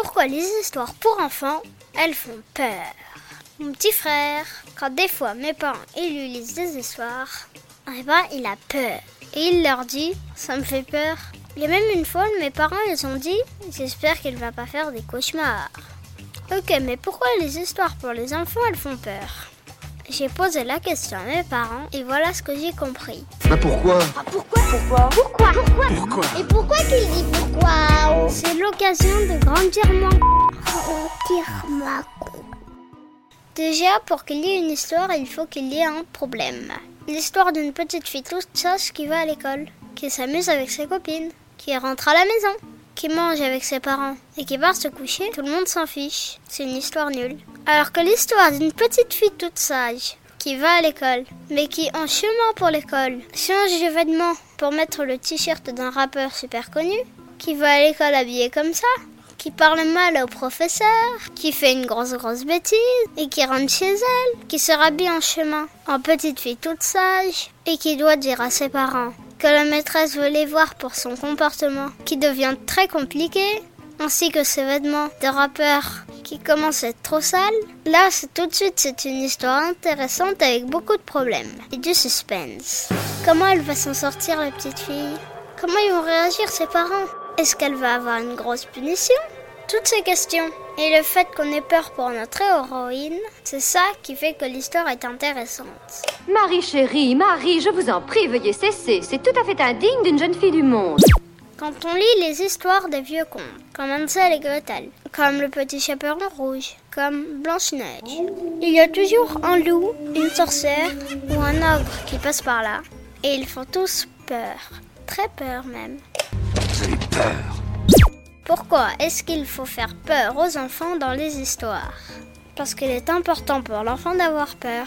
Pourquoi les histoires pour enfants, elles font peur Mon petit frère, quand des fois mes parents ils lui lisent des histoires, eh ben il a peur. Et il leur dit, ça me fait peur. Il y a même une fois, mes parents ils ont dit, j'espère qu'il va pas faire des cauchemars. Ok, mais pourquoi les histoires pour les enfants elles font peur? J'ai posé la question à mes parents et voilà ce que j'ai compris. Bah pourquoi? Ah, pourquoi? Pourquoi? Pourquoi? Pourquoi? Pourquoi Et pourquoi qu'il dit pourquoi? C'est l'occasion de grandir moins. Tire ma Déjà, pour qu'il y ait une histoire, il faut qu'il y ait un problème. L'histoire d'une petite fille toute sage qui va à l'école, qui s'amuse avec ses copines, qui rentre à la maison, qui mange avec ses parents et qui va se coucher, tout le monde s'en fiche. C'est une histoire nulle. Alors que l'histoire d'une petite fille toute sage, qui va à l'école, mais qui, en chemin pour l'école, change de vêtements pour mettre le t-shirt d'un rappeur super connu, qui va à l'école habillée comme ça, qui parle mal au professeur, qui fait une grosse grosse bêtise et qui rentre chez elle, qui se rhabille en chemin en petite fille toute sage et qui doit dire à ses parents que la maîtresse veut les voir pour son comportement qui devient très compliqué, ainsi que ses vêtements de rappeur qui commencent à être trop sales. Là, c'est tout de suite c'est une histoire intéressante avec beaucoup de problèmes et du suspense. Comment elle va s'en sortir la petite fille? Comment ils vont réagir ses parents? Est-ce qu'elle va avoir une grosse punition? Toutes ces questions. Et le fait qu'on ait peur pour notre héroïne, c'est ça qui fait que l'histoire est intéressante. Marie chérie, Marie, je vous en prie, veuillez cesser. C'est tout à fait indigne d'une jeune fille du monde. Quand on lit les histoires des vieux contes, comme Hansel et Gretel, comme le petit chaperon rouge, comme Blanche-Neige, il y a toujours un loup, une sorcière ou un ogre qui passe par là. Et ils font tous peur. Très peur même. Vous avez peur Pourquoi est-ce qu'il faut faire peur aux enfants dans les histoires? Parce qu'il est important pour l'enfant d'avoir peur.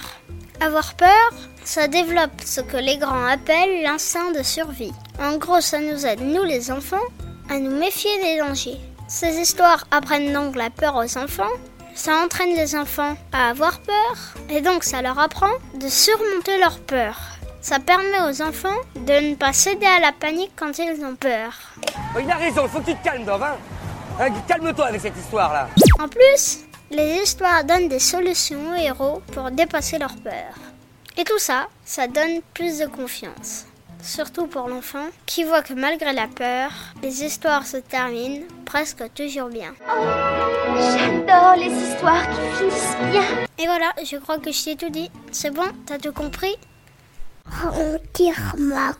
Avoir peur, ça développe ce que les grands appellent l'instinct de survie. En gros, ça nous aide, nous les enfants, à nous méfier des dangers. Ces histoires apprennent donc la peur aux enfants, ça entraîne les enfants à avoir peur, et donc ça leur apprend de surmonter leur peur. Ça permet aux enfants de ne pas céder à la panique quand ils ont peur. Oh, il a raison, il faut que tu te calmes. Hein Hein, Calme-toi avec cette histoire-là. En plus, les histoires donnent des solutions aux héros pour dépasser leur peur. Et tout ça, ça donne plus de confiance. Surtout pour l'enfant qui voit que malgré la peur, les histoires se terminent presque toujours bien. J'adore les histoires qui finissent bien. Et voilà, je crois que je t'ai tout dit. C'est bon, t'as tout compris? On tire ma